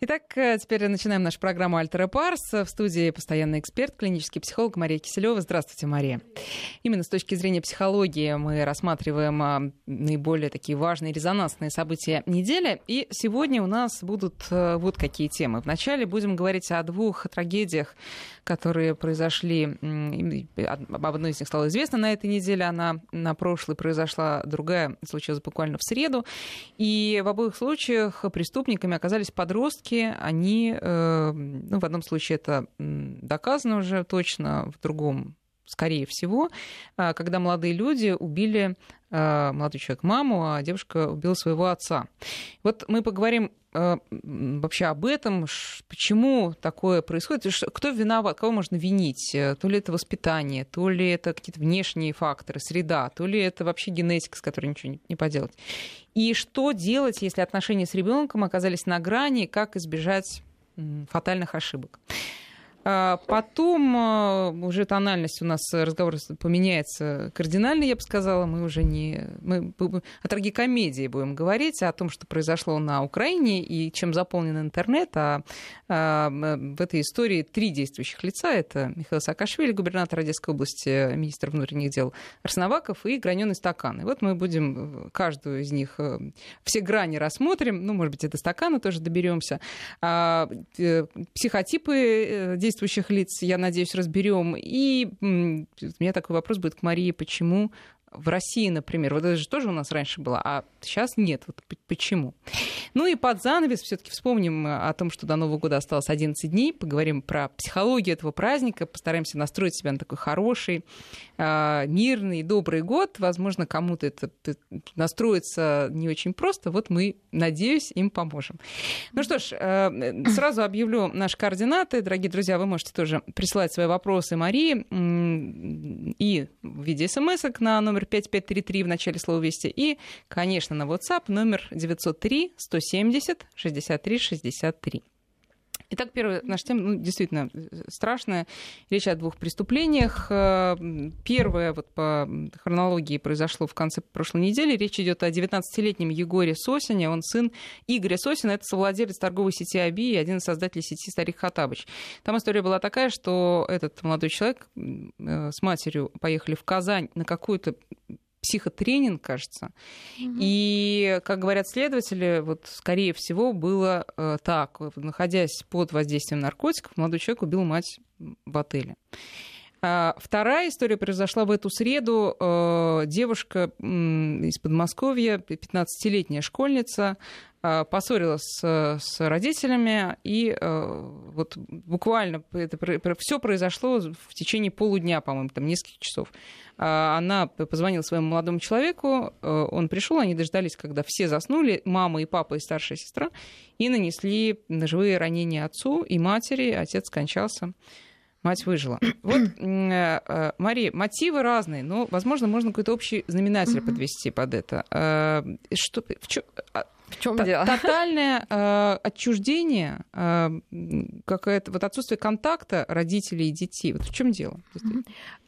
Итак, э, теперь начинаем нашу программу «Альтера Парс». В студии постоянный эксперт, клинический психолог Мария Киселева. Здравствуйте, Мария. Именно с точки зрения психологии мы рассматриваем а, наиболее такие важные резонансные события недели. И сегодня у нас будут э, вот какие темы. Вначале будем говорить о двух трагедиях, которые произошли. Об одной из них стало известно на этой неделе, она на прошлой произошла, другая случилась буквально в среду. И в обоих случаях преступниками оказались подростки. Они, э, ну, в одном случае это доказано уже точно, в другом скорее всего, а, когда молодые люди убили а, молодой человек маму, а девушка убила своего отца. Вот мы поговорим а, вообще об этом, почему такое происходит, кто виноват, кого можно винить, то ли это воспитание, то ли это какие-то внешние факторы, среда, то ли это вообще генетика, с которой ничего не поделать. И что делать, если отношения с ребенком оказались на грани, как избежать фатальных ошибок. А потом а, уже тональность у нас разговор поменяется кардинально, я бы сказала. Мы уже не... Мы о трагикомедии будем говорить, о том, что произошло на Украине и чем заполнен интернет. А, а в этой истории три действующих лица. Это Михаил Саакашвили, губернатор Одесской области, министр внутренних дел Арсеноваков и Граненый стакан. И вот мы будем каждую из них, э, все грани рассмотрим. Ну, может быть, это стакана тоже доберемся. Э, психотипы э, действующих лиц, я надеюсь, разберем. И у меня такой вопрос будет к Марии, почему в России, например, вот это же тоже у нас раньше было, а сейчас нет. Вот почему? Ну и под занавес все-таки вспомним о том, что до Нового года осталось 11 дней, поговорим про психологию этого праздника, постараемся настроить себя на такой хороший, а, мирный, добрый год. Возможно, кому-то это настроиться не очень просто. Вот мы, надеюсь, им поможем. Ну что ж, э, сразу объявлю наши координаты. Дорогие друзья, вы можете тоже присылать свои вопросы Марии и в виде смс на номер 5533 в начале слова «Вести» и, конечно, на WhatsApp номер 903 170 63 63. Итак, первая наша тема, ну, действительно страшная. Речь о двух преступлениях. Э, первое, вот по хронологии, произошло в конце прошлой недели. Речь идет о 19-летнем Егоре Сосине. Он сын Игоря Сосина. Это совладелец торговой сети АБИ и один из создателей сети Старик Хатабыч. Там история была такая, что этот молодой человек э, с матерью поехали в Казань на какую-то психотренинг, кажется. Угу. И, как говорят следователи, вот скорее всего было э, так. Находясь под воздействием наркотиков, молодой человек убил мать в отеле. А вторая история произошла в эту среду. Э, девушка из Подмосковья, 15-летняя школьница, э, поссорилась с, родителями, и э, вот буквально это, все произошло в течение полудня, по-моему, там нескольких часов. А, она позвонила своему молодому человеку, он пришел, они дождались, когда все заснули, мама и папа и старшая сестра, и нанесли ножевые ранения отцу и матери, отец скончался мать выжила. Вот, э, э, Мария, мотивы разные, но, возможно, можно какой-то общий знаменатель подвести под это. Э, что, в чё, а, в чем дело? Тотальное э, отчуждение, э, какое-то вот отсутствие контакта родителей и детей. Вот в чем дело?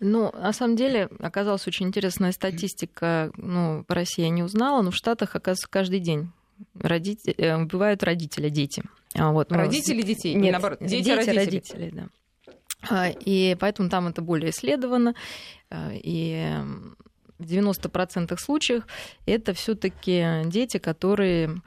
Ну, на самом деле, оказалась очень интересная статистика. Ну, по России я не узнала, но в Штатах, оказывается, каждый день родители, убивают родители, дети. А вот, ну, родители детей? Нет, наоборот, дети, дети родители. родители, да. А, и поэтому там это более исследовано. А, и в 90% случаев это все-таки дети, которые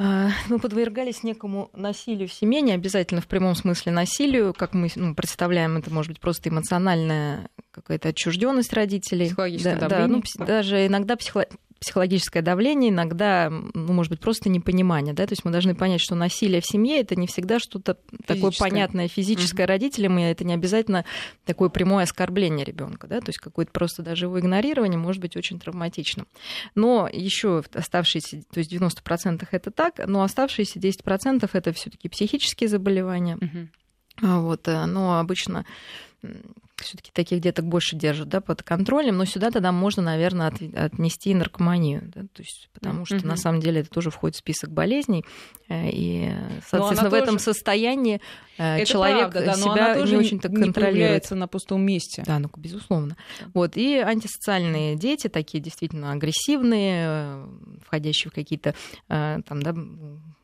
а, ну, подвергались некому насилию в семье, не обязательно в прямом смысле насилию, как мы ну, представляем, это может быть просто эмоциональная какая-то отчужденность родителей. Психологическое да. Да, ну, даже иногда психо психологическое давление, иногда, ну, может быть, просто непонимание, да, то есть мы должны понять, что насилие в семье это не всегда что-то такое понятное физическое угу. родителям, и это не обязательно такое прямое оскорбление ребенка, да, то есть какое-то просто даже его игнорирование может быть очень травматичным. Но еще оставшиеся, то есть 90% это так, но оставшиеся 10% это все-таки психические заболевания. Угу. Вот, э, но обычно все-таки таких деток больше держат да, под контролем, но сюда тогда можно, наверное, от, отнести наркоманию, да, то есть, потому что mm-hmm. на самом деле это тоже входит в список болезней, э, и, соответственно, в тоже... этом состоянии э, это человек правда, да, себя не очень так контролирует. на пустом месте. Да, ну, безусловно. Вот, и антисоциальные дети, такие действительно агрессивные, э, входящие в какие-то там, да,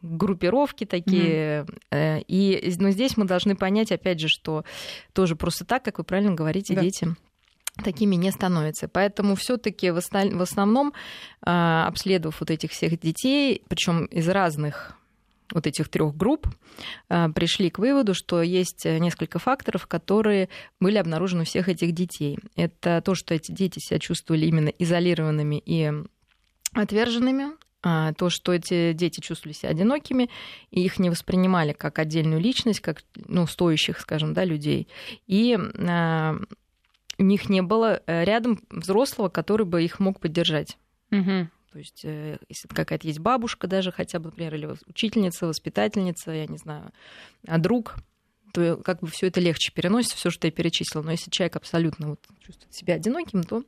группировки такие. Mm-hmm. И но здесь мы должны понять, опять же, что тоже просто так, как вы правильно говорите, да. дети такими не становятся. Поэтому все-таки в основном, а, обследовав вот этих всех детей, причем из разных вот этих трех групп, а, пришли к выводу, что есть несколько факторов, которые были обнаружены у всех этих детей. Это то, что эти дети себя чувствовали именно изолированными и отверженными, то, что эти дети чувствовали себя одинокими, и их не воспринимали как отдельную личность, как ну, стоящих, скажем, да, людей. И а, у них не было э, рядом взрослого, который бы их мог поддержать. Угу. То есть, э, если какая-то есть бабушка даже хотя бы, например, или учительница, воспитательница, я не знаю, а друг, то как бы все это легче переносится, все, что я перечислила. Но если человек абсолютно вот чувствует себя одиноким, то,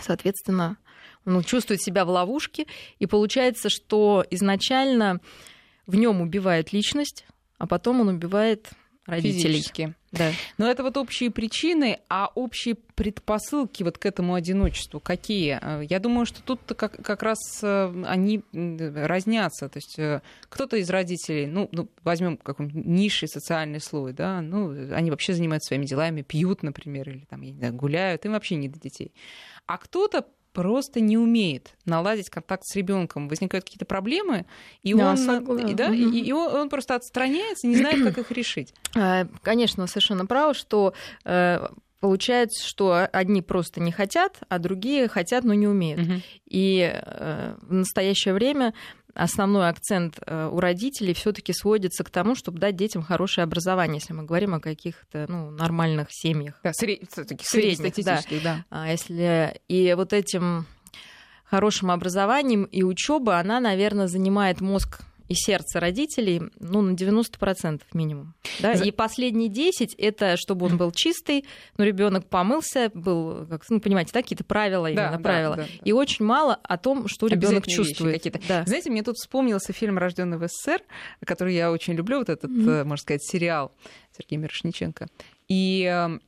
соответственно, он чувствует себя в ловушке, и получается, что изначально в нем убивает личность, а потом он убивает родителей. Физически. Да. Но это вот общие причины, а общие предпосылки вот к этому одиночеству какие? Я думаю, что тут как, как раз э, они разнятся. То есть э, кто-то из родителей, ну, ну возьмем какой-нибудь низший социальный слой, да, ну, они вообще занимаются своими делами, пьют, например, или там, я не знаю, гуляют, им вообще не до детей. А кто-то просто не умеет наладить контакт с ребенком. Возникают какие-то проблемы, и, да, он, и, да, угу. и, и он, он просто отстраняется, не знает, как их решить. А, конечно, совершенно право, что э, Получается, что одни просто не хотят, а другие хотят, но не умеют. Угу. И э, в настоящее время основной акцент э, у родителей все-таки сводится к тому, чтобы дать детям хорошее образование, если мы говорим о каких-то ну, нормальных семьях. Да, сред... средних, да. да. А если... И вот этим хорошим образованием и учеба, она, наверное, занимает мозг и сердце родителей ну, на 90% минимум. Да? За... И последние 10 это чтобы он был чистый, ну, ребенок помылся, был, как, ну, понимаете, да, какие-то правила, именно да, правила. Да, да, и очень мало о том, что ребенок чувствует. Какие-то. Да. Знаете, мне тут вспомнился фильм Рожденный в СССР, который я очень люблю, вот этот, mm-hmm. можно сказать, сериал Сергея Мирошниченко. И эм,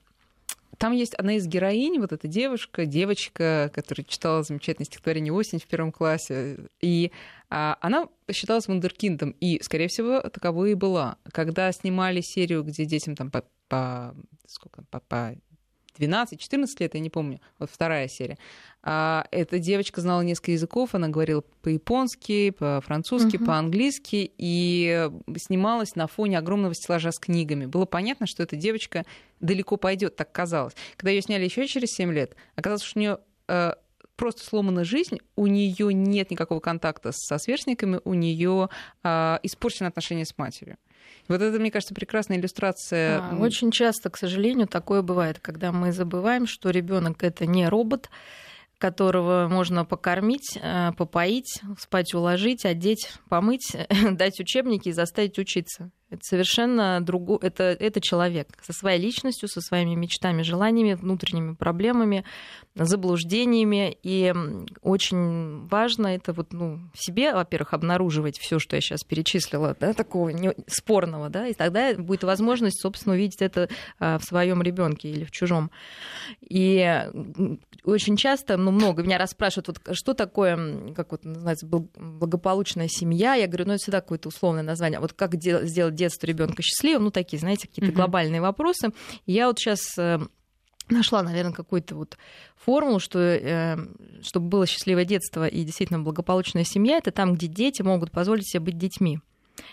там есть одна из героинь, вот эта девушка, девочка, которая читала замечательное стихотворение «Осень» в первом классе. И а, она считалась вундеркиндом, и, скорее всего, таковой и была. Когда снимали серию, где детям там по, по сколько, по, по 12-14 лет, я не помню, вот вторая серия. А, эта девочка знала несколько языков, она говорила по-японски, по-французски, uh-huh. по-английски, и снималась на фоне огромного стеллажа с книгами. Было понятно, что эта девочка далеко пойдет, так казалось. Когда ее сняли еще через 7 лет, оказалось, что у нее э, просто сломана жизнь, у нее нет никакого контакта со сверстниками, у нее э, испорчены отношения с матерью. Вот это, мне кажется, прекрасная иллюстрация. А, очень часто, к сожалению, такое бывает, когда мы забываем, что ребенок это не робот, которого можно покормить, э, попоить, спать уложить, одеть, помыть, дать учебники и заставить учиться. Это совершенно другой, это, это человек со своей личностью, со своими мечтами, желаниями, внутренними проблемами, заблуждениями. И очень важно это вот, ну, в себе, во-первых, обнаруживать все, что я сейчас перечислила, да, такого не, спорного, да, и тогда будет возможность, собственно, увидеть это а, в своем ребенке или в чужом. И очень часто, ну, много меня расспрашивают, вот что такое, как вот называется, благополучная семья. Я говорю, ну, это всегда какое-то условное название. Вот как сделать детство ребенка счастливым, ну, такие, знаете, какие-то глобальные вопросы. Я вот сейчас э, нашла, наверное, какую-то вот формулу, что э, чтобы было счастливое детство и действительно благополучная семья, это там, где дети могут позволить себе быть детьми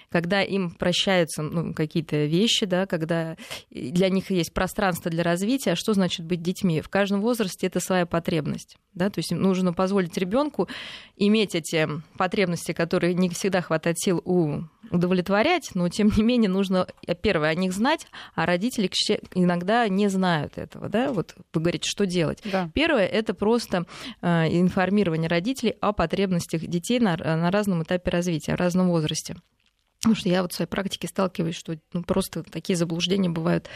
когда им прощаются ну, какие-то вещи, да, когда для них есть пространство для развития, а что значит быть детьми? В каждом возрасте это своя потребность. Да? То есть нужно позволить ребенку иметь эти потребности, которые не всегда хватает сил у удовлетворять, но тем не менее нужно, первое, о них знать, а родители иногда не знают этого, да, вот вы говорите, что делать. Да. Первое, это просто э, информирование родителей о потребностях детей на, на разном этапе развития, в разном возрасте. Потому что я вот в своей практике сталкиваюсь, что ну, просто такие заблуждения бывают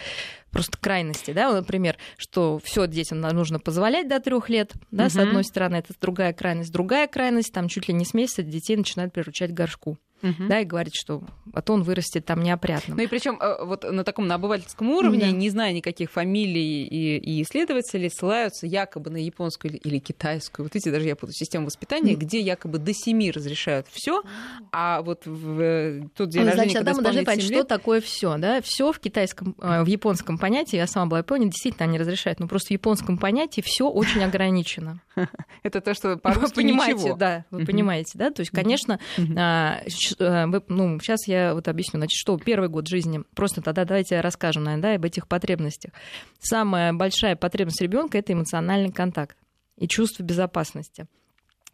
просто крайности, да, например, что все детям нужно позволять до трех лет, да, угу. с одной стороны, это другая крайность, другая крайность, там чуть ли не с месяца детей начинают приручать горшку угу. да, и говорит, что а то он вырастет там неопрятным. Ну и причем э, вот на таком на обывательском уровне, да. не зная никаких фамилий и, и исследователи, ссылаются якобы на японскую или китайскую, вот эти даже я путаю, систему воспитания, mm. где якобы до семи разрешают все, а вот в э, тот день ну, рождения, Значит, тогда мы должны понять, лет... что такое все, да, все в китайском, э, в японском понятии, я сама была Япония, действительно они разрешают, но просто в японском понятии все очень ограничено. Это то, что по-русски Вы понимаете, да, вы понимаете, да, то есть, конечно, Э, ну, сейчас я вот объясню, значит, что первый год жизни, просто тогда давайте расскажем, наверное, да, об этих потребностях. Самая большая потребность ребенка это эмоциональный контакт и чувство безопасности.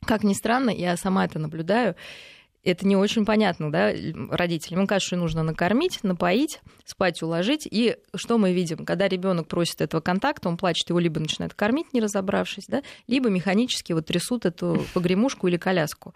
Как ни странно, я сама это наблюдаю, это не очень понятно, да, родителям. Им кажется, что нужно накормить, напоить, спать уложить. И что мы видим? Когда ребенок просит этого контакта, он плачет, его либо начинает кормить, не разобравшись, да, либо механически вот трясут эту погремушку или коляску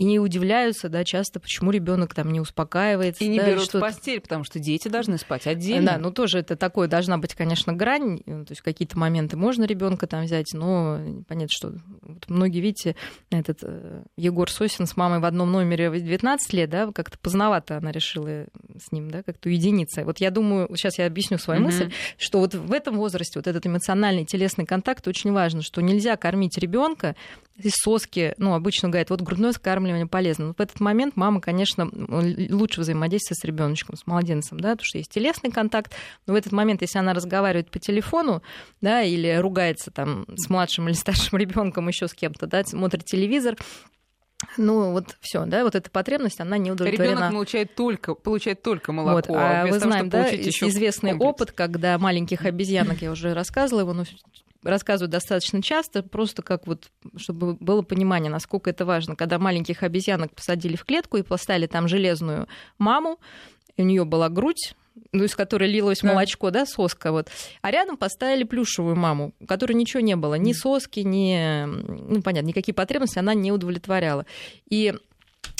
и не удивляются, да, часто, почему ребенок там не успокаивается. И не да, берут в постель, потому что дети должны спать отдельно. Да, ну тоже это такое, должна быть, конечно, грань, то есть какие-то моменты можно ребенка там взять, но понятно, что вот многие, видите, этот э, Егор Сосин с мамой в одном номере в 19 лет, да, как-то поздновато она решила с ним, да, как-то уединиться. Вот я думаю, сейчас я объясню свою mm-hmm. мысль, что вот в этом возрасте вот этот эмоциональный телесный контакт очень важно, что нельзя кормить ребенка из соски, ну, обычно говорят, вот грудное скармливание полезно. Но в этот момент мама, конечно, лучше взаимодействует с ребеночком, с младенцем, да, потому что есть телесный контакт. Но в этот момент, если она разговаривает по телефону, да, или ругается там с младшим или старшим ребенком еще с кем-то, да, смотрит телевизор, ну, вот все, да, вот эта потребность, она не удовлетворена. Ребенок получает только, получает только молоко. Вот, а, а вы знаем, да, известный комплекс. опыт, когда маленьких обезьянок, я уже рассказывала его, но рассказывают достаточно часто, просто как вот, чтобы было понимание, насколько это важно. Когда маленьких обезьянок посадили в клетку и поставили там железную маму, у нее была грудь, ну, из которой лилось да. молочко, да, соска, вот. А рядом поставили плюшевую маму, у которой ничего не было, ни соски, ни, ну, понятно, никакие потребности она не удовлетворяла. И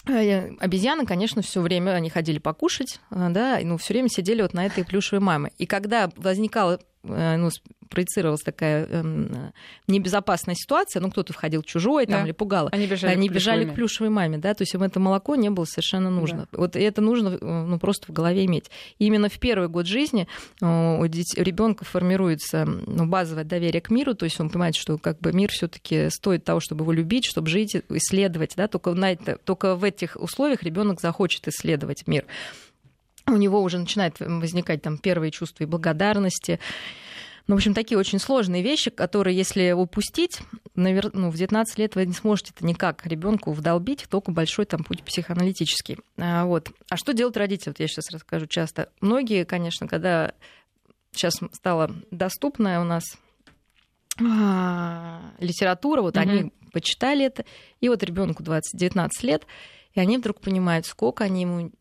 э, Обезьяны, конечно, все время они ходили покушать, э, да, ну, все время сидели вот на этой плюшевой маме. И когда возникала Э, ну, проецировалась такая э, небезопасная ситуация, ну, кто-то входил чужой там, да. или пугало. Они бежали, Они к, бежали к плюшевой маме, да, то есть им это молоко не было совершенно нужно. Да. Вот это нужно э, ну, просто в голове иметь. И именно в первый год жизни э, у ребенка формируется ну, базовое доверие к миру, то есть он понимает, что как бы мир все-таки стоит того, чтобы его любить, чтобы жить, исследовать, да, только, на это, только в этих условиях ребенок захочет исследовать мир у него уже начинает возникать там первые чувства и благодарности. Ну, в общем, такие очень сложные вещи, которые, если упустить, навер... ну, в 19 лет вы не сможете это никак ребенку вдолбить, только большой там путь психоаналитический. А, вот. а что делать родители? Вот я сейчас расскажу часто. Многие, конечно, когда сейчас стала доступная у нас а, литература, вот mm-hmm. они почитали это, и вот ребенку 20-19 лет, и они вдруг понимают, сколько они ему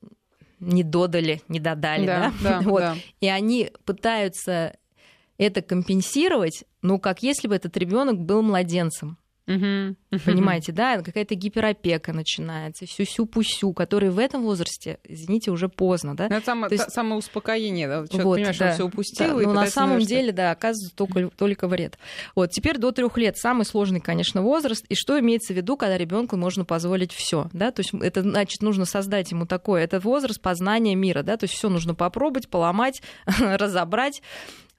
не додали, не додали, да, да? да, вот. да. И они пытаются это компенсировать, ну, как если бы этот ребенок был младенцем. Понимаете, да, какая-то гиперопека начинается, сю-сю-пусю, который в этом возрасте, извините, уже поздно, да. Ну, это самое, есть... самое успокоение, да, человек вот, понимаешь, да, он все упустил. Да, но на самом деле, да, оказывается только, только вред. Вот теперь до трех лет самый сложный, конечно, возраст. И что имеется в виду, когда ребенку можно позволить все, да, то есть это значит нужно создать ему такое, это возраст познания мира, да, то есть все нужно попробовать, поломать, разобрать.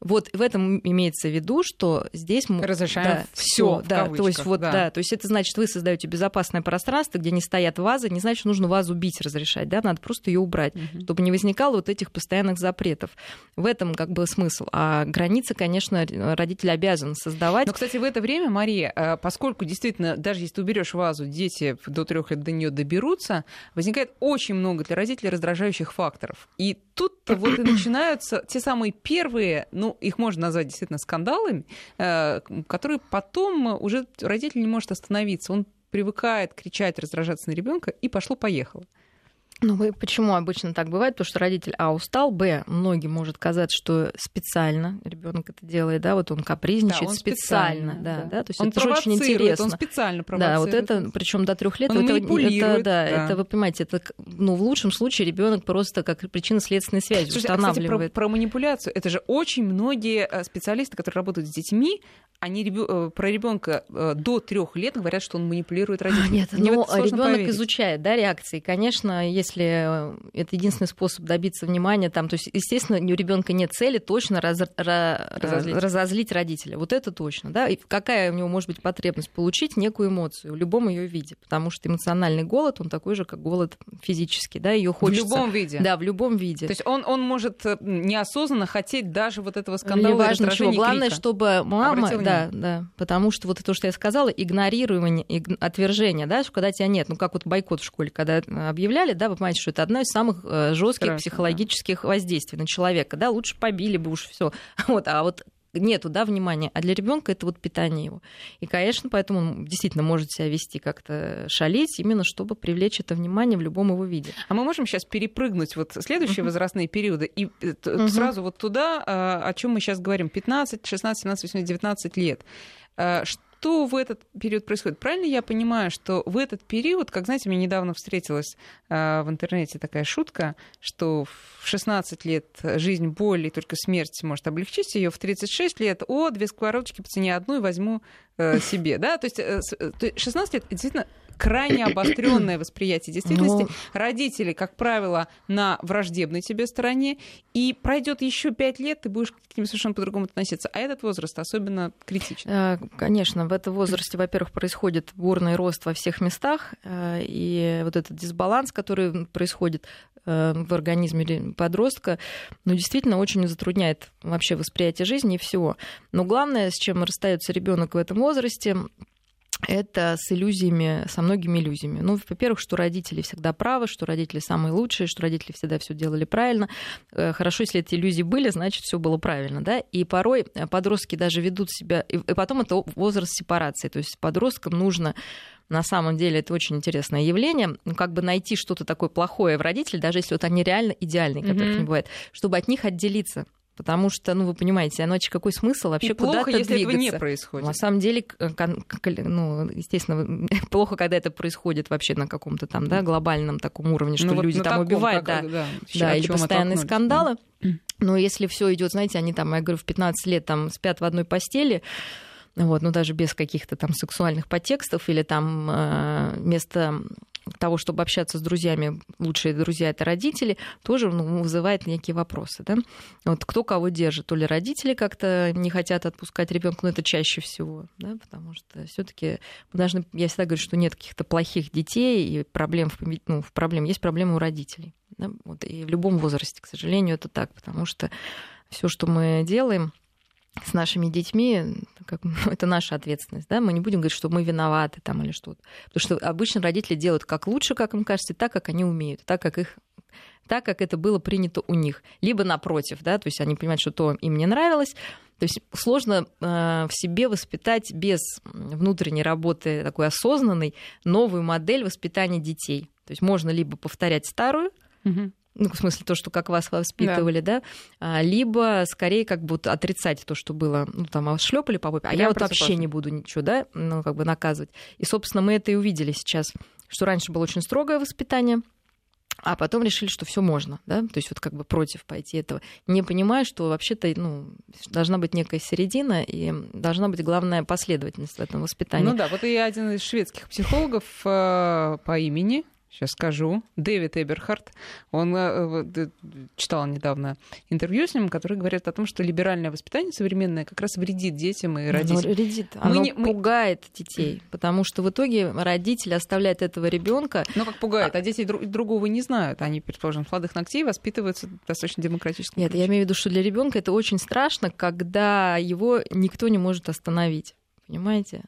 Вот в этом имеется в виду, что здесь мы разрешаем да, все, да, то есть вот да. да, то есть это значит вы создаете безопасное пространство, где не стоят вазы, не значит нужно вазу бить разрешать, да, надо просто ее убрать, угу. чтобы не возникало вот этих постоянных запретов. В этом как бы смысл. А границы, конечно, родитель обязан создавать. Но, кстати, в это время, Мария, э, поскольку действительно даже если ты уберешь вазу, дети до трех лет до нее доберутся, возникает очень много для родителей раздражающих факторов. И тут вот и начинаются те самые первые, ну их можно назвать действительно скандалами, э, которые потом уже родитель не может остановиться. Он привыкает кричать, раздражаться на ребенка и пошло-поехало. Ну, почему обычно так бывает? Потому что родитель, а, устал, б, многим может казаться, что специально ребенок это делает, да, вот он капризничает да, он специально, специально, да, да. да, то есть он это же очень интересно. Он специально провоцирует. Да, вот это, причем до трех лет, он это, это, да, да, это вы понимаете, это, ну, в лучшем случае ребенок просто как причинно-следственной связи Слушайте, устанавливает. А, кстати, про, про манипуляцию, это же очень многие э, специалисты, которые работают с детьми, они ребё... Э, про ребенка э, до трех лет говорят, что он манипулирует родителями. Нет, но ребенок изучает, да, реакции. Конечно, если это единственный способ добиться внимания, там, то есть, естественно, у ребенка нет цели точно раз, разозлить. разозлить родителя. Вот это точно, да. И какая у него может быть потребность получить некую эмоцию в любом ее виде, потому что эмоциональный голод, он такой же, как голод физический, да, ее хочется. В любом виде. Да, в любом виде. То есть он, он может неосознанно хотеть даже вот этого скандала. Неважно чего. Главное, крика. чтобы мама, да, да, потому что вот то, что я сказала, игнорирование, иг... отвержение, да, что когда тебя нет, ну как вот бойкот в школе, когда объявляли, да, понимаете, что это одно из самых жестких Страшно, психологических да. воздействий на человека, да, лучше побили бы уж все, вот, а вот нету, да, внимания, а для ребенка это вот питание его. И, конечно, поэтому он действительно может себя вести как-то шалить, именно чтобы привлечь это внимание в любом его виде. А мы можем сейчас перепрыгнуть вот следующие uh-huh. возрастные периоды и uh-huh. сразу вот туда, а, о чем мы сейчас говорим, 15, 16, 17, 18, 19 лет. А, что в этот период происходит? Правильно я понимаю, что в этот период, как знаете, мне недавно встретилась э, в интернете такая шутка, что в 16 лет жизнь боль и только смерть может облегчить ее, в 36 лет, о, две сковородочки по цене одной возьму себе, да, то есть э, 16 лет действительно крайне обостренное восприятие действительности. Но... Родители, как правило, на враждебной тебе стороне. И пройдет еще пять лет, ты будешь к ним совершенно по-другому относиться. А этот возраст особенно критичен. Э, конечно, в этом возрасте, во-первых, происходит бурный рост во всех местах. Э, и вот этот дисбаланс, который происходит э, в организме подростка, ну, действительно очень затрудняет вообще восприятие жизни и всего. Но главное, с чем расстается ребенок в этом возрасте, это с иллюзиями, со многими иллюзиями. Ну, во-первых, что родители всегда правы, что родители самые лучшие, что родители всегда все делали правильно. Э, хорошо, если эти иллюзии были, значит, все было правильно, да. И порой подростки даже ведут себя, и потом это возраст сепарации, то есть подросткам нужно на самом деле это очень интересное явление, как бы найти что-то такое плохое в родителях, даже если вот они реально идеальные, которых mm-hmm. не бывает, чтобы от них отделиться. Потому что, ну, вы понимаете, иначе какой смысл вообще куда-то если двигаться? этого не происходит. На самом деле, ну, естественно, плохо, когда это происходит вообще на каком-то там, да, глобальном таком уровне, что ну, люди вот там таком, убивают, как, да, да, да или постоянные скандалы. Но если все идет, знаете, они там, я говорю, в 15 лет там спят в одной постели, вот, ну даже без каких-то там сексуальных подтекстов или там э, вместо того, чтобы общаться с друзьями, лучшие друзья это родители, тоже ну, вызывает некие вопросы. Да? Вот кто кого держит, то ли родители как-то не хотят отпускать ребенка, но это чаще всего, да? потому что все-таки должны, я всегда говорю, что нет каких-то плохих детей и проблем, ну, в проблем есть проблемы у родителей. Да? Вот, и в любом возрасте, к сожалению, это так, потому что все, что мы делаем, с нашими детьми, как, ну, это наша ответственность, да, мы не будем говорить, что мы виноваты там или что-то. Потому что обычно родители делают как лучше, как им кажется, так, как они умеют, так, как их так, как это было принято у них. Либо напротив, да, то есть они понимают, что то им не нравилось. То есть сложно э, в себе воспитать без внутренней работы такой осознанной новую модель воспитания детей. То есть можно либо повторять старую, угу ну, в смысле, то, что как вас воспитывали, да, да? А, либо скорее как бы отрицать то, что было, ну, там, шлепали по попе, а я, я вот вообще не буду ничего, да, ну, как бы наказывать. И, собственно, мы это и увидели сейчас, что раньше было очень строгое воспитание, а потом решили, что все можно, да, то есть вот как бы против пойти этого, не понимая, что вообще-то, ну, должна быть некая середина и должна быть главная последовательность в этом воспитании. Ну да, вот и один из шведских психологов э, по имени сейчас скажу, Дэвид Эберхард. Он э, читал недавно интервью с ним, который говорит о том, что либеральное воспитание современное как раз вредит детям и родителям. Оно вредит, оно мы не, пугает мы... детей, потому что в итоге родитель оставляет этого ребенка. Ну как пугает, а, а дети друг, другого не знают. Они, предположим, с молодых ногтей воспитываются достаточно демократически. Нет, ключе. я имею в виду, что для ребенка это очень страшно, когда его никто не может остановить. Понимаете?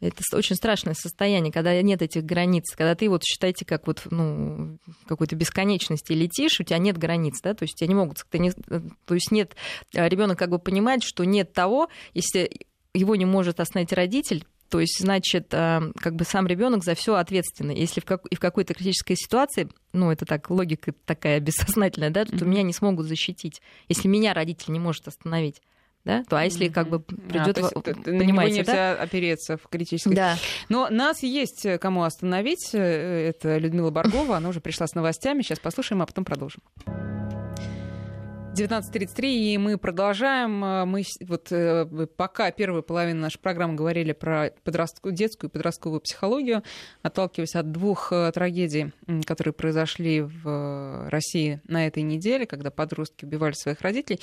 Это очень страшное состояние, когда нет этих границ, когда ты вот считайте, как вот ну какой-то бесконечности летишь, у тебя нет границ, да, то есть тебя не могут, ты не, то есть нет, а ребенок как бы понимает, что нет того, если его не может остановить родитель, То есть, значит, как бы сам ребенок за все ответственный. Если в, как, и в какой-то критической ситуации, ну, это так, логика такая бессознательная, да, то меня не смогут защитить, если меня родитель не может остановить да, то а если как бы придет, а, понимаете, нельзя да? опереться в критической. Да. Но нас есть э, кому остановить. Э, это Людмила Баргова, она уже пришла с новостями. Сейчас послушаем, а потом продолжим. 19.33, и мы продолжаем. А, мы вот э, пока первую половину нашей программы говорили про подростку, детскую и подростковую психологию, отталкиваясь от двух э, трагедий, которые произошли в э, России на этой неделе, когда подростки убивали своих родителей.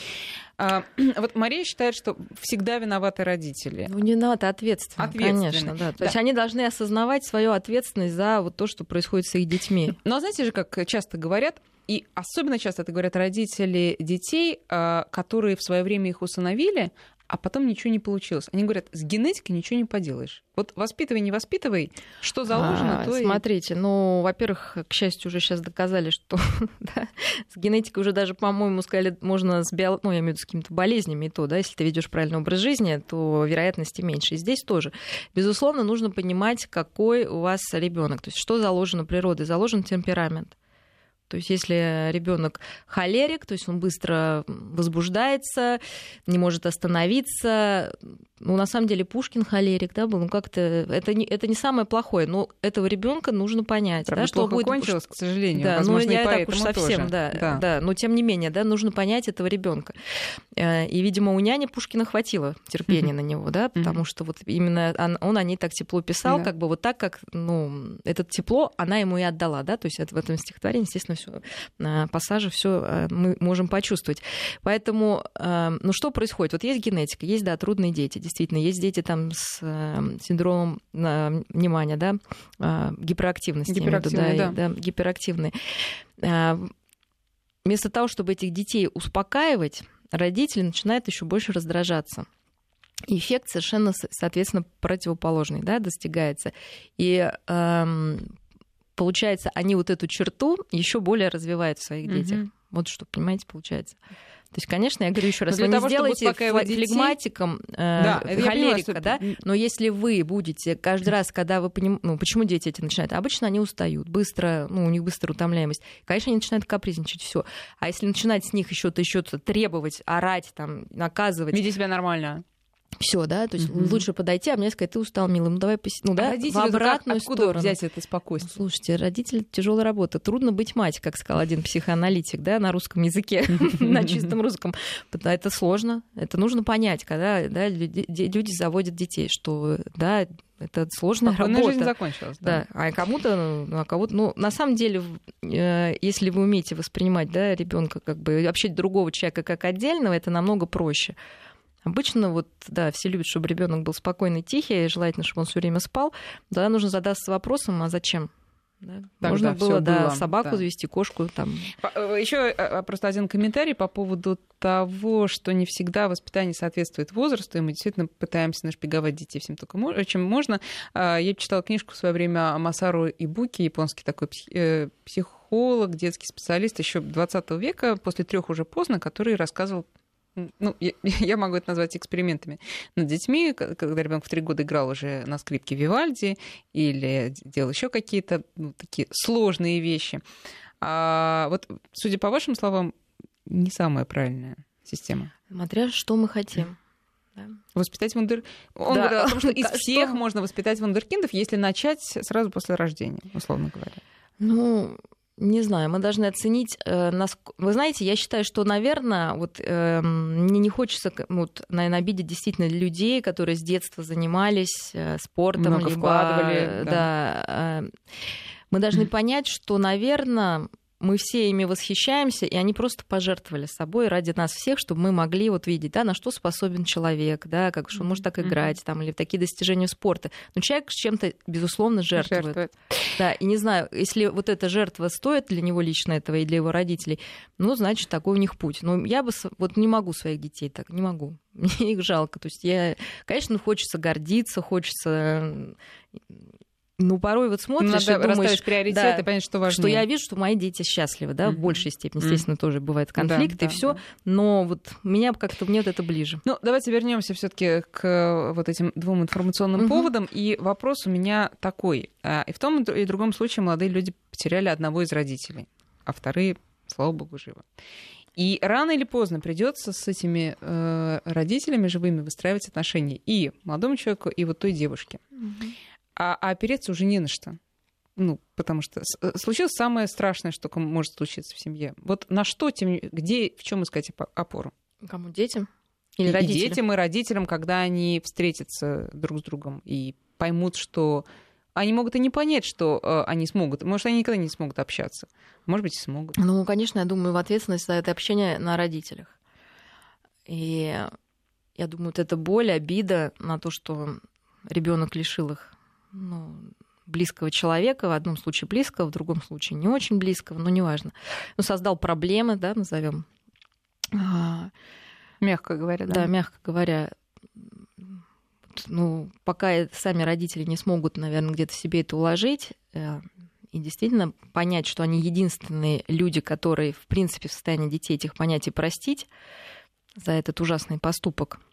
А, вот Мария считает, что всегда виноваты родители. Ну, не надо, ответственно, конечно. Да. То да. есть они должны осознавать свою ответственность за вот то, что происходит с их детьми. Но знаете же, как часто говорят, и особенно часто это говорят родители детей, а, которые в свое время их усыновили, а потом ничего не получилось. Они говорят, с генетикой ничего не поделаешь. Вот воспитывай, не воспитывай, что заложено, а, то Смотрите, и... ну, во-первых, к счастью, уже сейчас доказали, что да, с генетикой уже даже, по-моему, сказали, можно с био... ну, я имею в виду с какими-то болезнями и то, да, если ты ведешь правильный образ жизни, то вероятности меньше. И здесь тоже. Безусловно, нужно понимать, какой у вас ребенок, то есть что заложено природой, заложен темперамент. То есть если ребенок холерик, то есть он быстро возбуждается, не может остановиться, ну, на самом деле Пушкин холерик, да, был, ну, как-то это не, это не самое плохое, но этого ребенка нужно понять, Правда, да, что будет... кончилось, к сожалению, да, ну, я так уж совсем, тоже. да, да, да, но тем не менее, да, нужно понять этого ребенка. Э, и, видимо, у няни Пушкина хватило терпения на него, да, потому что вот именно он, он о ней так тепло писал, да. как бы вот так, как, ну, это тепло она ему и отдала, да, то есть это в этом стихотворении, естественно, все э, пассажи, все э, мы можем почувствовать. Поэтому, ну, что происходит? Вот есть генетика, есть, да, трудные дети, действительно, есть дети там с э, синдромом внимания, да, э, гиперактивности, гиперактивные, да, да. да, гиперактивные. Вместо того, чтобы этих детей успокаивать, родители начинают еще больше раздражаться. эффект совершенно, соответственно, противоположный, да, достигается. И эм, получается, они вот эту черту еще более развивают в своих детях. Mm-hmm. Вот что, понимаете, получается. То есть, конечно, я говорю еще раз, вы того, не сделаете флегматиком э, да, холерика, понимаю, да, но если вы будете каждый раз, когда вы понимаете, ну, почему дети эти начинают? Обычно они устают, быстро, ну, у них быстрая утомляемость. Конечно, они начинают капризничать, все. А если начинать с них еще-то еще требовать, орать, там, наказывать. Веди себя нормально все, да, то есть mm-hmm. лучше подойти, а мне сказать, ты устал, милый, ну давай, пос... ну да, а в обратную как, откуда сторону. взять это спокойствие? Ну, слушайте, родители тяжелая работа, трудно быть мать, как сказал один психоаналитик, да, на русском языке, на чистом русском. Это сложно, это нужно понять, когда да, люди заводят детей, что да, это сложная Спокойная работа. жизнь закончилась. Да. да. А кому-то, ну, а кого-то, ну, на самом деле, э, если вы умеете воспринимать, да, ребенка как бы вообще другого человека как отдельного, это намного проще. Обычно вот, да, все любят, чтобы ребенок был спокойный, тихий, желательно, чтобы он все время спал. Тогда нужно задаться вопросом, а зачем? Да? Можно было, да, было, собаку да. завести, кошку там. Э, Еще э, просто один комментарий по поводу того, что не всегда воспитание соответствует возрасту, и мы действительно пытаемся нашпиговать детей всем только чем можно. А, я читала книжку в свое время Масару Ибуки, японский такой э, психолог, детский специалист еще 20 века, после трех уже поздно, который рассказывал ну, я, я могу это назвать экспериментами над детьми, когда ребенок в три года играл уже на скрипке Вивальди или делал еще какие-то ну, такие сложные вещи. А вот, судя по вашим словам, не самая правильная система. Смотря что мы хотим. Да. Воспитать вундер... Он да. говорил о том, что из всех можно воспитать вундеркиндов, если начать сразу после рождения, условно говоря. Ну, не знаю, мы должны оценить, э, насколько... Вы знаете, я считаю, что, наверное, вот э, мне не хочется, вот, наверное, обидеть действительно людей, которые с детства занимались э, спортом, Много либо... вкладывали. Да. да э, мы должны понять, что, наверное, мы все ими восхищаемся, и они просто пожертвовали собой ради нас всех, чтобы мы могли вот видеть, да, на что способен человек, да, как что он может так играть, там, или такие достижения спорта. Но человек с чем-то, безусловно, жертвует. жертвует. Да, и не знаю, если вот эта жертва стоит для него лично этого и для его родителей, ну, значит, такой у них путь. Но я бы вот не могу своих детей так, не могу. Мне их жалко. То есть я, конечно, хочется гордиться, хочется Ну, порой вот смотришь Надо и думаешь... приоритеты, да, понять, что. Что я вижу, что мои дети счастливы, да, mm-hmm. в большей степени. Естественно, mm-hmm. тоже бывает конфликт да, и да, все, да. но вот меня как-то мне вот это ближе. Ну, давайте вернемся все-таки к вот этим двум информационным mm-hmm. поводам. И вопрос у меня такой. А, и в том и другом случае молодые люди потеряли одного из родителей, а вторые, слава богу, живы. И рано или поздно придется с этими э, родителями живыми выстраивать отношения и молодому человеку, и вот той девушке. Mm-hmm а, а опереться уже не на что. Ну, потому что э, случилось самое страшное, что может случиться в семье. Вот на что, тем, где, в чем искать опору? Кому? Детям? Или и, родителям? И детям, и родителям, когда они встретятся друг с другом и поймут, что они могут и не понять, что э, они смогут. Может, они никогда не смогут общаться. Может быть, и смогут. Ну, конечно, я думаю, в ответственность за это общение на родителях. И я думаю, вот эта боль, обида на то, что ребенок лишил их ну, близкого человека, в одном случае близкого, в другом случае не очень близкого, но неважно. Ну, создал проблемы, да, назовем. А, мягко говоря, да. Да, мягко говоря. Ну, пока сами родители не смогут, наверное, где-то себе это уложить, э, и действительно понять, что они единственные люди, которые, в принципе, в состоянии детей этих понятий простить за этот ужасный поступок –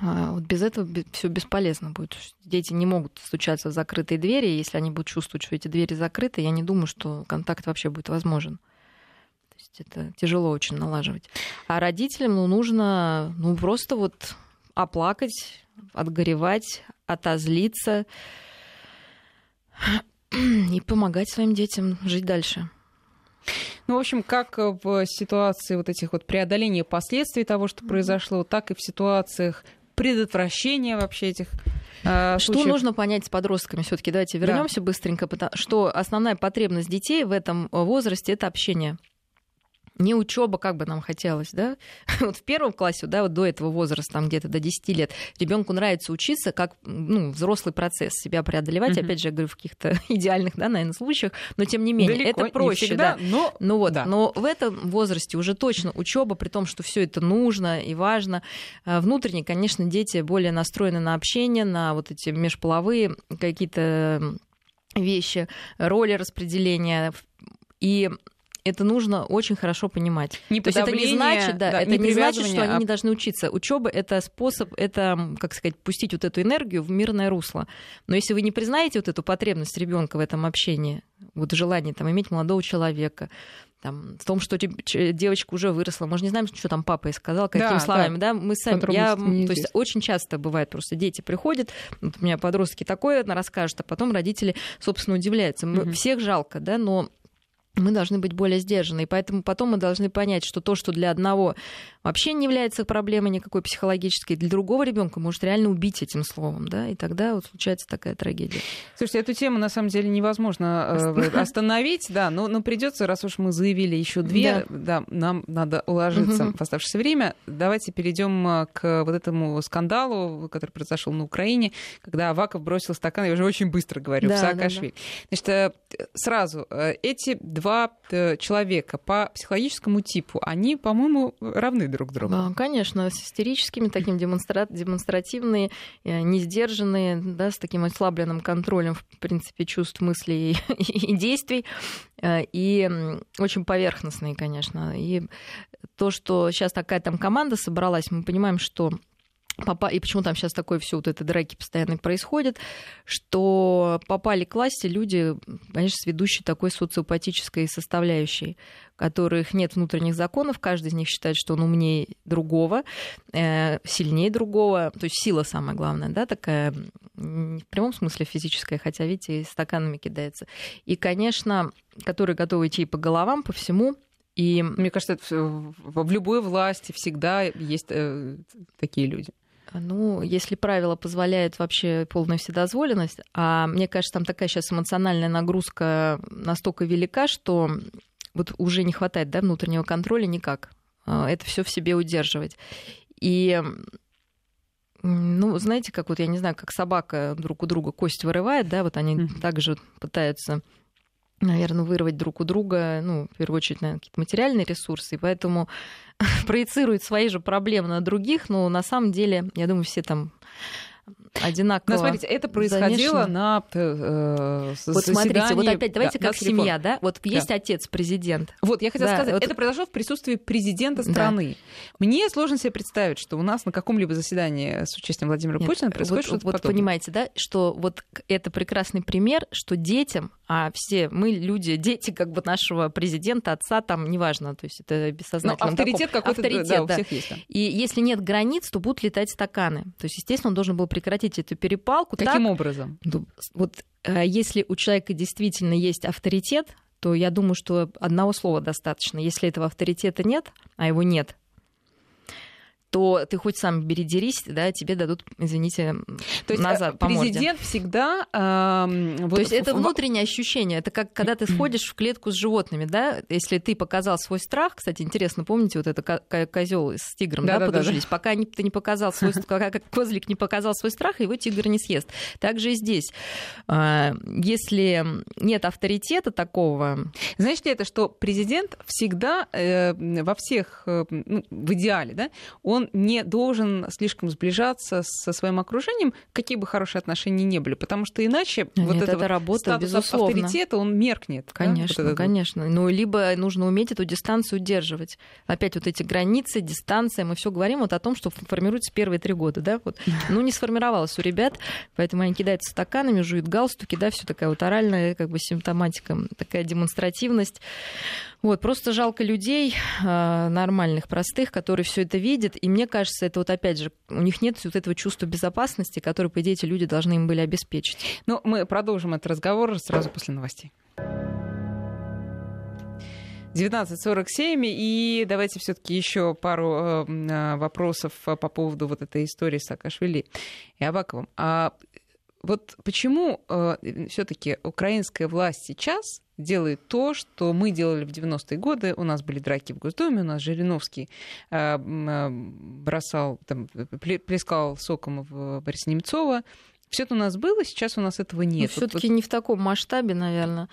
вот без этого все бесполезно будет. Дети не могут стучаться в закрытые двери, если они будут чувствовать, что эти двери закрыты, я не думаю, что контакт вообще будет возможен. То есть это тяжело очень налаживать. А родителям ну, нужно ну, просто вот оплакать, отгоревать, отозлиться и помогать своим детям жить дальше. Ну, в общем, как в ситуации вот этих вот преодоления последствий того, что произошло, так и в ситуациях предотвращения вообще этих э, что случаев. нужно понять с подростками? Все-таки давайте вернемся да. быстренько, потому что основная потребность детей в этом возрасте это общение не учеба, как бы нам хотелось, да. Вот в первом классе, да, вот до этого возраста, там где-то до 10 лет, ребенку нравится учиться как ну, взрослый процесс, себя преодолевать, mm-hmm. опять же, я говорю, в каких-то идеальных, да, наверное, случаях, но тем не менее, Далеко, это проще, всегда, да. Но, ну вот, да. но в этом возрасте уже точно учеба, при том, что все это нужно и важно. А внутренне, конечно, дети более настроены на общение, на вот эти межполовые какие-то вещи, роли распределения. И это нужно очень хорошо понимать. Не То есть это не значит, да, да это не, не значит, что а... они не должны учиться. Учеба это способ, это, как сказать, пустить вот эту энергию в мирное русло. Но если вы не признаете вот эту потребность ребенка в этом общении, вот желание там иметь молодого человека, там, в том, что девочка уже выросла. Мы же не знаем, что там папа ей сказал, какими да, словами, да. да? Мы сами, я, то есть очень часто бывает просто дети приходят, вот у меня подростки такое расскажут, а потом родители, собственно, удивляются. Мы, угу. Всех жалко, да, но мы должны быть более сдержаны. И поэтому потом мы должны понять, что то, что для одного вообще не является проблемой никакой психологической, для другого ребенка может реально убить этим словом, да, и тогда вот случается такая трагедия. Слушайте, эту тему на самом деле невозможно э, остановить, да, но, но придется, раз уж мы заявили еще две, да. да, нам надо уложиться в оставшееся время. Давайте перейдем э, к вот этому скандалу, который произошел на Украине, когда Аваков бросил стакан, я уже очень быстро говорю, да, в Саакашвили. Да, да. Значит, э, сразу, эти два человека по психологическому типу, они, по-моему, равны друг другу. Да, конечно, с истерическими, таким демонстра... демонстративные, э, несдержанные, да, с таким ослабленным контролем, в принципе, чувств, мыслей и действий, э, и очень поверхностные, конечно. И то, что сейчас такая там команда собралась, мы понимаем, что и почему там сейчас такое все вот это драки постоянно происходит, что попали к власти люди, конечно, с ведущей такой социопатической составляющей, которых нет внутренних законов, каждый из них считает, что он умнее другого, э, сильнее другого, то есть сила самая главная, да, такая в прямом смысле физическая, хотя, видите, стаканами кидается. И, конечно, которые готовы идти по головам, по всему, и мне кажется, в любой власти всегда есть э, такие люди. Ну, если правила позволяют вообще полную вседозволенность, а мне кажется, там такая сейчас эмоциональная нагрузка настолько велика, что вот уже не хватает да, внутреннего контроля никак. А, это все в себе удерживать. И ну, знаете, как вот, я не знаю, как собака друг у друга кость вырывает, да, вот они mm-hmm. также пытаются наверное, вырвать друг у друга, ну, в первую очередь, наверное, какие-то материальные ресурсы, и поэтому проецируют свои же проблемы на других, но на самом деле, я думаю, все там одинаково. Но смотрите, это происходило замешаны. на э, Вот смотрите, вот опять давайте да, как семья, да? Вот да. есть отец президент. Вот я хотела да, сказать, вот... это произошло в присутствии президента страны. Да. Мне сложно себе представить, что у нас на каком-либо заседании с участием Владимира Нет, Путина происходит вот, что-то Вот подобное. понимаете, да, что вот это прекрасный пример, что детям, а все мы люди, дети как бы нашего президента, отца, там неважно, то есть это бессознательно. Ну, авторитет какой-то авторитет, да, да. у всех есть. Да. И если нет границ, то будут летать стаканы. То есть, естественно, он должен был прекратить эту перепалку. Каким так, образом? Вот если у человека действительно есть авторитет, то я думаю, что одного слова достаточно. Если этого авторитета нет, а его нет, то ты хоть сам бери дерись, да, тебе дадут, извините, то есть назад э, президент по всегда... Э, вот то есть это внутреннее ощущение. Это как когда ты сходишь в клетку с животными, да, если ты показал свой страх, кстати, интересно, помните вот это козел с тигром, да, да, да подружились, да, да. пока ты не показал свой, как козлик не показал свой страх, его тигр не съест. Также и здесь. А, если нет авторитета такого... Знаете ли это, что президент всегда э, во всех, э, ну, в идеале, да, он не должен слишком сближаться со своим окружением, какие бы хорошие отношения ни были, потому что иначе Нет, вот это вот работа, статус безусловно. авторитета, он меркнет. Конечно, да? вот конечно. Ну, либо нужно уметь эту дистанцию удерживать. Опять вот эти границы, дистанция, мы все говорим вот о том, что формируется первые три года, да, вот. Ну, не сформировалось у ребят, поэтому они кидаются стаканами, жуют галстуки, да, все такая вот оральная как бы симптоматика, такая демонстративность. Вот, просто жалко людей э, нормальных, простых, которые все это видят. И мне кажется, это вот опять же, у них нет вот этого чувства безопасности, которое, по идее, эти люди должны им были обеспечить. Ну, мы продолжим этот разговор сразу после новостей. 19.47, и давайте все-таки еще пару э, вопросов по поводу вот этой истории с Саакашвили и Абаковым. А вот почему э, все-таки украинская власть сейчас делает то, что мы делали в 90-е годы. У нас были драки в Госдуме, у нас Жириновский э, э, бросал, там, плескал соком в Бориса Немцова. Все это у нас было, сейчас у нас этого нет. Ну, Все-таки вот... не в таком масштабе, наверное,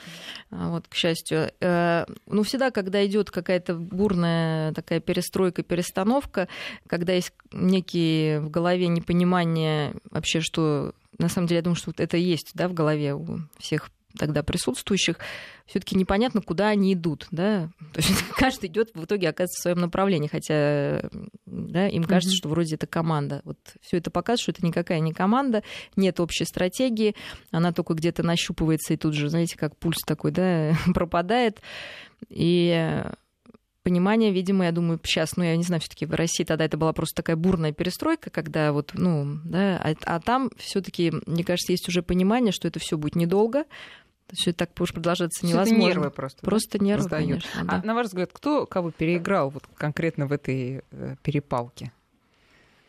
а, вот, к счастью. Э, ну, всегда, когда идет какая-то бурная такая перестройка, перестановка, когда есть некие в голове непонимание вообще, что на самом деле, я думаю, что вот это есть да, в голове у всех тогда присутствующих, все-таки непонятно, куда они идут, да. То есть каждый идет в итоге оказывается в своем направлении, хотя да, им кажется, mm-hmm. что вроде это команда. Вот все это показывает, что это никакая не команда, нет общей стратегии, она только где-то нащупывается и тут же, знаете, как пульс такой, да, пропадает. И понимание, видимо, я думаю, сейчас, ну, я не знаю, все таки в России тогда это была просто такая бурная перестройка, когда вот, ну, да, а, а там все таки мне кажется, есть уже понимание, что это все будет недолго, все это так уж продолжаться невозможно. Это нервы просто. Просто да? нервы, Сдают. конечно. А на ваш взгляд, кто кого переиграл вот конкретно в этой э, перепалке?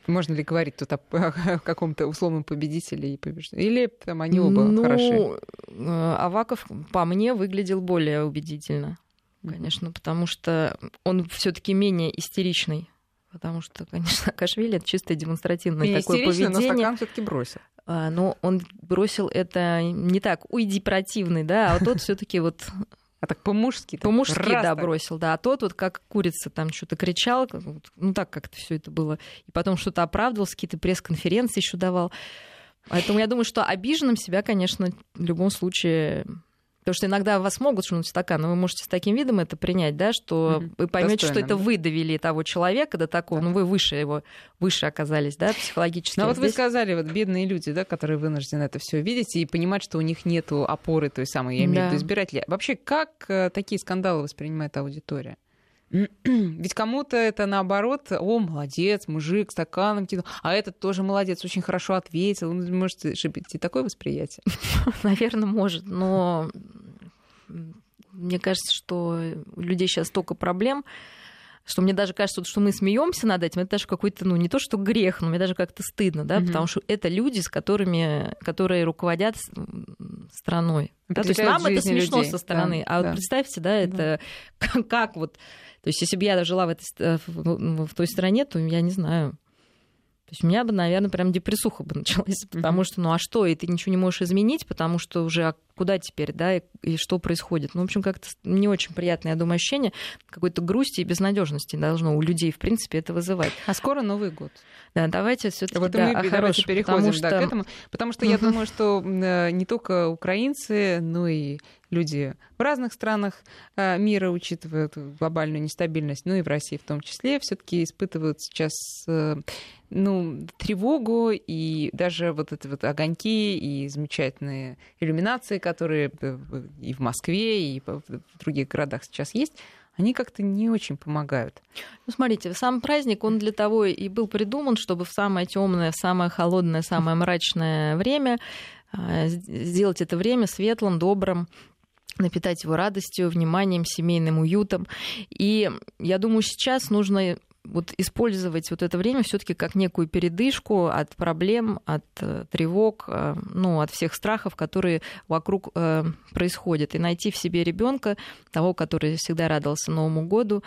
Можно ли говорить тут о, о каком-то условном победителе и побеждении? Или там они оба ну, хороши? Э, Аваков по мне выглядел более убедительно, конечно, потому что он все-таки менее истеричный. Потому что, конечно, Кашвили это чисто демонстративное не такое поведение. но стакан все-таки бросил. А, но он бросил это не так, уйди противный, да, а тот все-таки вот а так по-мужски? По-мужски, да, так. бросил, да. А тот вот как курица там что-то кричал, ну так как-то все это было. И потом что-то оправдывался, какие-то пресс-конференции еще давал. Поэтому я думаю, что обиженным себя, конечно, в любом случае Потому что иногда вас могут швырнуть в стакан, но вы можете с таким видом это принять, да, что mm-hmm. вы поймете, что это да? вы довели того человека до такого, да. ну вы выше его, выше оказались, да, психологически. Ну а вот здесь... вы сказали, вот бедные люди, да, которые вынуждены это все видеть и понимать, что у них нет опоры той самой, я имею в виду избирателя. Вообще, как э, такие скандалы воспринимает аудитория? Ведь кому-то это наоборот, о, молодец, мужик, стаканом кинул, а этот тоже молодец, очень хорошо ответил. Может, быть, и такое восприятие? Наверное, может, но мне кажется, что у людей сейчас столько проблем, что мне даже кажется, что мы смеемся над этим, это даже какой-то, ну, не то, что грех, но мне даже как-то стыдно, да, mm-hmm. потому что это люди, с которыми, которые руководят страной. Да, то есть нам это смешно людей. со стороны, да, а да. вот представьте, да, это да. как вот, то есть если бы я жила в, этой, в, в той стране, то я не знаю, то есть у меня бы, наверное, прям депрессуха бы началась, потому что, ну а что, и ты ничего не можешь изменить, потому что уже куда теперь, да, и, и что происходит. Ну, в общем, как-то не очень приятное, я думаю, ощущение какой-то грусти и безнадежности должно у людей, в принципе, это вызывать. А скоро Новый год. Да, давайте все-таки вот да, мы хорошем, переходим потому что... да, к этому, потому что я думаю, что э, не только украинцы, но и люди в разных странах э, мира, учитывая глобальную нестабильность, ну и в России в том числе, все-таки испытывают сейчас э, ну, тревогу и даже вот эти вот огоньки и замечательные иллюминации, которые и в Москве, и в других городах сейчас есть, они как-то не очень помогают. Ну, смотрите, сам праздник, он для того и был придуман, чтобы в самое темное, самое холодное, самое мрачное время а, сделать это время светлым, добрым, напитать его радостью, вниманием, семейным уютом. И я думаю, сейчас нужно вот использовать вот это время все-таки как некую передышку от проблем, от э, тревог, э, ну, от всех страхов, которые вокруг э, происходят, и найти в себе ребенка, того, который всегда радовался Новому году,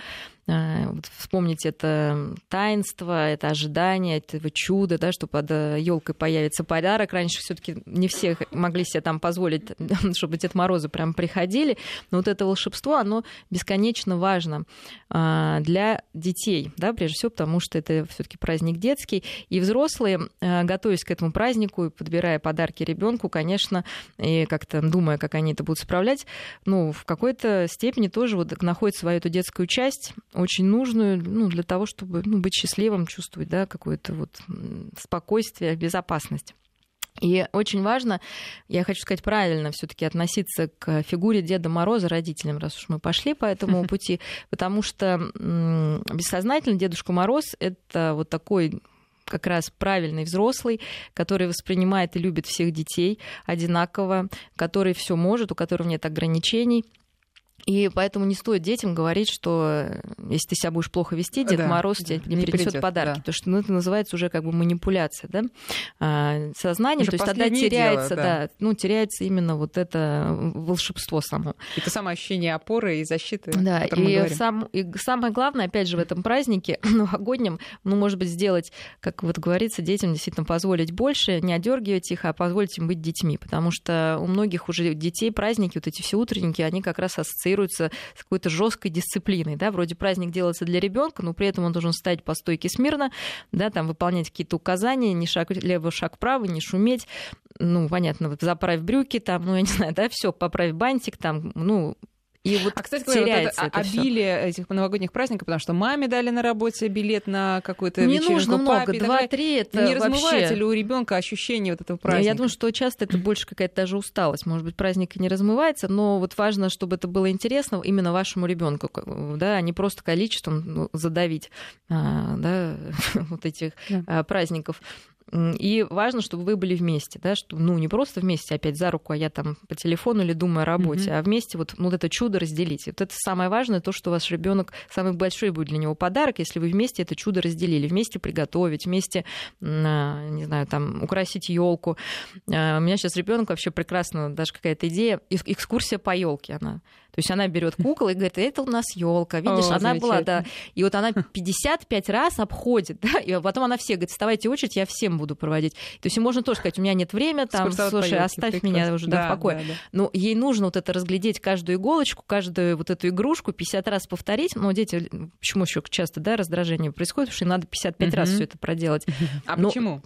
Э, вспомнить это таинство, это ожидание, этого чуда, да, что под елкой появится подарок. Раньше все-таки не все могли себе там позволить, чтобы Дед Морозы прям приходили. Но вот это волшебство, оно бесконечно важно а, для детей, да, прежде всего, потому что это все-таки праздник детский. И взрослые, э, готовясь к этому празднику и подбирая подарки ребенку, конечно, и как-то думая, как они это будут справлять, ну, в какой-то степени тоже вот находят свою эту детскую часть, очень нужную ну, для того, чтобы ну, быть счастливым, чувствовать да, какое-то вот спокойствие, безопасность. И очень важно, я хочу сказать правильно, все-таки относиться к фигуре Деда Мороза родителям, раз уж мы пошли по этому пути, потому что бессознательно Дедушка Мороз это вот такой как раз правильный взрослый, который воспринимает и любит всех детей одинаково, который все может, у которого нет ограничений. И поэтому не стоит детям говорить, что э, если ты себя будешь плохо вести, Дед да, Мороз тебе не, не принесет подарки. Да. Потому что ну, это называется уже как бы манипуляция, да? А, сознание, то есть тогда теряется, дело, да. да, ну, теряется именно вот это волшебство само. Это самое ощущение опоры и защиты. Да, и, сам, и самое главное, опять же, в этом празднике новогоднем, ну, может быть, сделать, как вот говорится, детям действительно позволить больше, не одергивать их, а позволить им быть детьми. Потому что у многих уже детей праздники, вот эти все утренники, они как раз ассоциируются ассоциируется с какой-то жесткой дисциплиной, да, вроде праздник делается для ребенка, но при этом он должен стоять по стойке смирно, да, там выполнять какие-то указания, не шаг лево, шаг право, не шуметь, ну, понятно, заправь брюки, там, ну, я не знаю, да, все, поправь бантик, там, ну, и вот а, кстати говоря, вот это, это обилие всё. этих новогодних праздников, потому что маме дали на работе билет на какую-то Не вечеринку, нужно много, два-три это Не размывается ли у ребенка ощущение вот этого праздника? Я думаю, что часто это больше какая-то даже усталость. Может быть, праздник не размывается, но вот важно, чтобы это было интересно именно вашему ребенку, да, а не просто количеством ну, задавить а, да, вот этих да. А, праздников. И важно, чтобы вы были вместе, да, что, ну, не просто вместе опять за руку, а я там по телефону или думаю о работе, mm-hmm. а вместе вот, ну, вот это чудо разделить. Вот это самое важное, то, что ваш ребенок самый большой будет для него подарок, если вы вместе это чудо разделили, вместе приготовить, вместе, не знаю, там, украсить елку. А, у меня сейчас ребенок вообще прекрасно, даже какая-то идея, экскурсия по елке она. То есть она берет куклу и говорит, это у нас елка, видишь, О, она была, да. И вот она 55 раз обходит, да, и потом она все говорит, вставайте очередь, я всем буду проводить. То есть можно тоже сказать, у меня нет времени, там, слушай, оставь прекрасно. меня уже да, в покое. Да, да. Но ей нужно вот это разглядеть каждую иголочку, каждую вот эту игрушку, 50 раз повторить. Но дети, почему еще часто, да, раздражение происходит, потому что им надо 55 раз все это проделать. А Но... почему?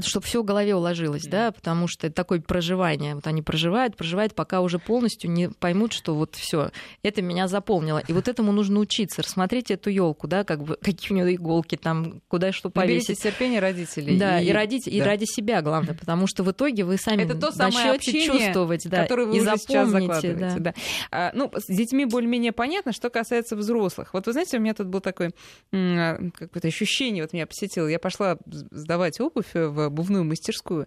Чтобы все в голове уложилось, да, потому что это такое проживание. Вот они проживают, проживают, пока уже полностью не поймут, что вот все, это меня заполнило. И вот этому нужно учиться. Рассмотрите эту елку, да, как бы какие у нее иголки, там, куда что повесить. Наберите терпение родителей. Да, и, и, родить, да. и ради себя, главное, потому что в итоге вы сами это то самое начнете чувствовать, да, которое вы и уже сейчас закладываете. Да. Да. А, ну, с детьми более-менее понятно, что касается взрослых. Вот вы знаете, у меня тут был такое какое-то ощущение, вот меня посетило. Я пошла сдавать обувь в обувную мастерскую.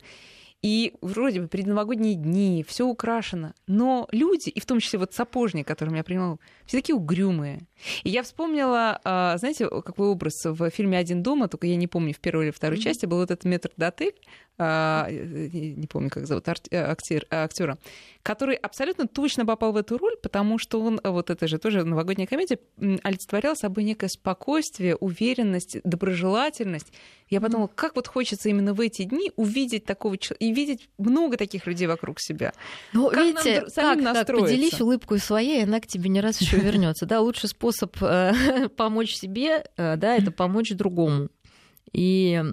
И вроде бы предновогодние дни, все украшено. Но люди, и в том числе вот сапожник, который меня принимал, все такие угрюмые. И я вспомнила, а, знаете, какой образ в фильме «Один дома», только я не помню, в первой или второй mm-hmm. части был вот этот метр дотель, а, не помню, как зовут э, актер, актера, который абсолютно точно попал в эту роль, потому что он, вот это же тоже новогодняя комедия, олицетворял собой некое спокойствие, уверенность, доброжелательность. Я подумала, как вот хочется именно в эти дни увидеть такого человека, видеть много таких людей вокруг себя. Ну, как видите, нам как, как поделись улыбкой своей, она к тебе не раз еще вернется. Да, лучший способ э, помочь себе, э, да, это помочь другому. И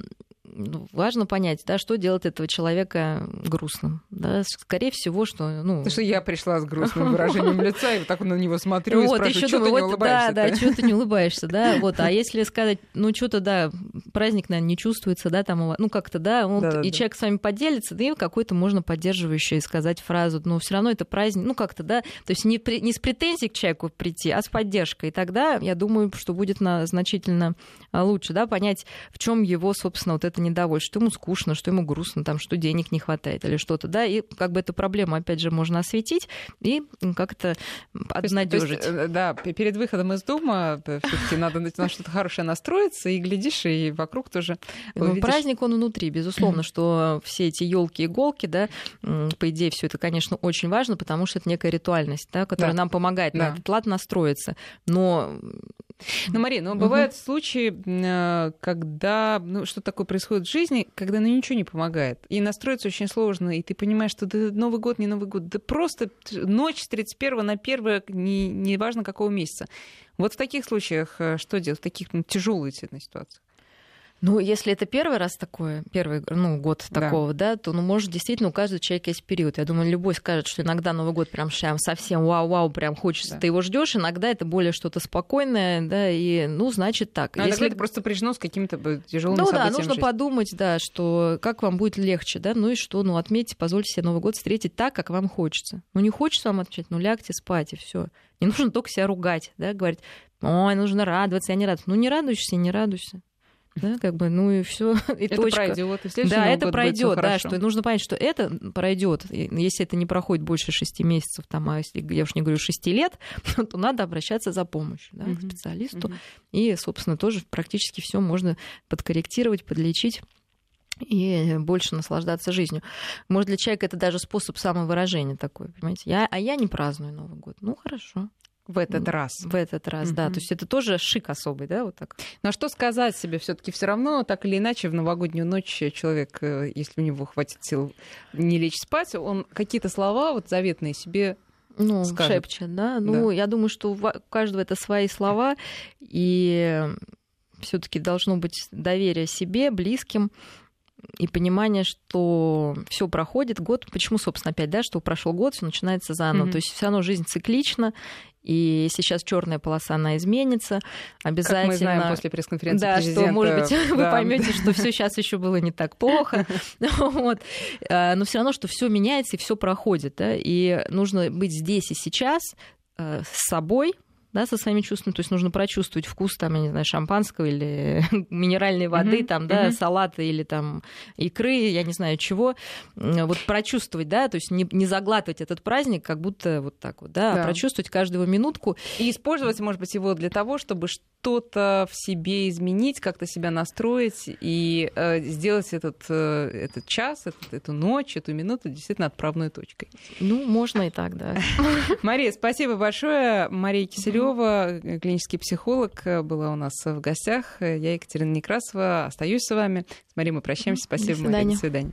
ну, важно понять, да, что делает этого человека грустным. Да. Скорее всего, что... Ну... То, что я пришла с грустным выражением лица, и вот так на него смотрю вот, и спрашиваю, что ты не улыбаешься? Да, да, что ты не улыбаешься, да. Вот. А если сказать, ну, что-то, да, праздник, наверное, не чувствуется, да, там, ну, как-то, да, вот, да, и да. человек с вами поделится, да, и какой-то можно поддерживающий сказать фразу, но все равно это праздник, ну, как-то, да, то есть не, при, не с претензией к человеку прийти, а с поддержкой. И тогда, я думаю, что будет на, значительно лучше, да, понять, в чем его, собственно, вот это недовольство, что ему скучно, что ему грустно, там, что денег не хватает или что-то, да, и как бы эту проблему, опять же, можно осветить и как-то обнадежить. Э, да, перед выходом из дома э, все-таки надо на что-то хорошее настроиться, и глядишь, и вокруг тоже. Ну, праздник он внутри, безусловно, что все эти елки иголки, да, по идее, все это, конечно, очень важно, потому что это некая ритуальность, да, которая да. нам помогает да. на этот лад настроиться. Но ну, Мария, ну, бывают угу. случаи, э, когда ну, что такое происходит в жизни, когда ну, ничего не помогает. И настроиться очень сложно, и ты понимаешь, что да, Новый год, не Новый год, да просто ночь с 31 на 1, не, не важно какого месяца. Вот в таких случаях э, что делать, в таких ну, тяжелых ситуациях? Ну, если это первый раз такое, первый ну, год да. такого, да, то, ну, может, действительно, у каждого человека есть период. Я думаю, любой скажет, что иногда Новый год прям, прям совсем вау-вау, прям хочется, да. ты его ждешь, иногда это более что-то спокойное, да, и, ну, значит так. Но если это просто прижено с какими-то тяжелыми ну. Ну, да, нужно подумать, да, что как вам будет легче, да, ну и что, ну, отметьте, позвольте себе Новый год встретить так, как вам хочется. Ну, не хочется вам отвечать, ну, лягте спать, и все. Не нужно только себя ругать, да, говорить, ой, нужно радоваться, я не радуюсь. Ну, не радуйся, не радуйся да, как бы, ну и все, и это точка. Пройдет, и да, это пройдет, да, что нужно понять, что это пройдет. Если это не проходит больше шести месяцев, там, а если я уж не говорю шести лет, то надо обращаться за помощью да, к специалисту. И, собственно, тоже практически все можно подкорректировать, подлечить и больше наслаждаться жизнью. Может, для человека это даже способ самовыражения такой, понимаете? Я, а я не праздную Новый год. Ну, хорошо. В этот раз. В этот раз, mm-hmm. да. То есть это тоже шик особый, да, вот так. Ну а что сказать себе все-таки все равно, так или иначе, в новогоднюю ночь человек, э, если у него хватит сил не лечь спать, он какие-то слова вот заветные себе ну, скажет. шепчет, да. Ну, да. я думаю, что у каждого это свои слова, и все-таки должно быть доверие себе, близким, и понимание, что все проходит год. Почему, собственно, опять, да, что прошел год, все начинается заново. Mm-hmm. То есть все равно жизнь циклична, и сейчас черная полоса, она изменится. Обязательно. Как мы знаем после пресс-конференции Да, президента. что, может быть, да. вы поймете, что все сейчас еще было не так плохо. вот. А, но все равно, что все меняется и все проходит. Да? И нужно быть здесь и сейчас э, с собой, да, со своими чувствами. То есть нужно прочувствовать вкус, там, я не знаю, шампанского или минеральной воды, mm-hmm. там, да, mm-hmm. салата или там икры, я не знаю чего. Вот прочувствовать, да, то есть не, не заглатывать этот праздник, как будто вот так вот, да, а да. а прочувствовать каждую минутку. И использовать, может быть, его для того, чтобы что-то в себе изменить, как-то себя настроить и э, сделать этот, э, этот час, этот, эту ночь, эту минуту действительно отправной точкой. Ну, можно и так, да. Мария, спасибо большое. Мария Киселева Киселева, клинический психолог, была у нас в гостях. Я Екатерина Некрасова. Остаюсь с вами. С Марией мы прощаемся. Спасибо, Мария. До свидания.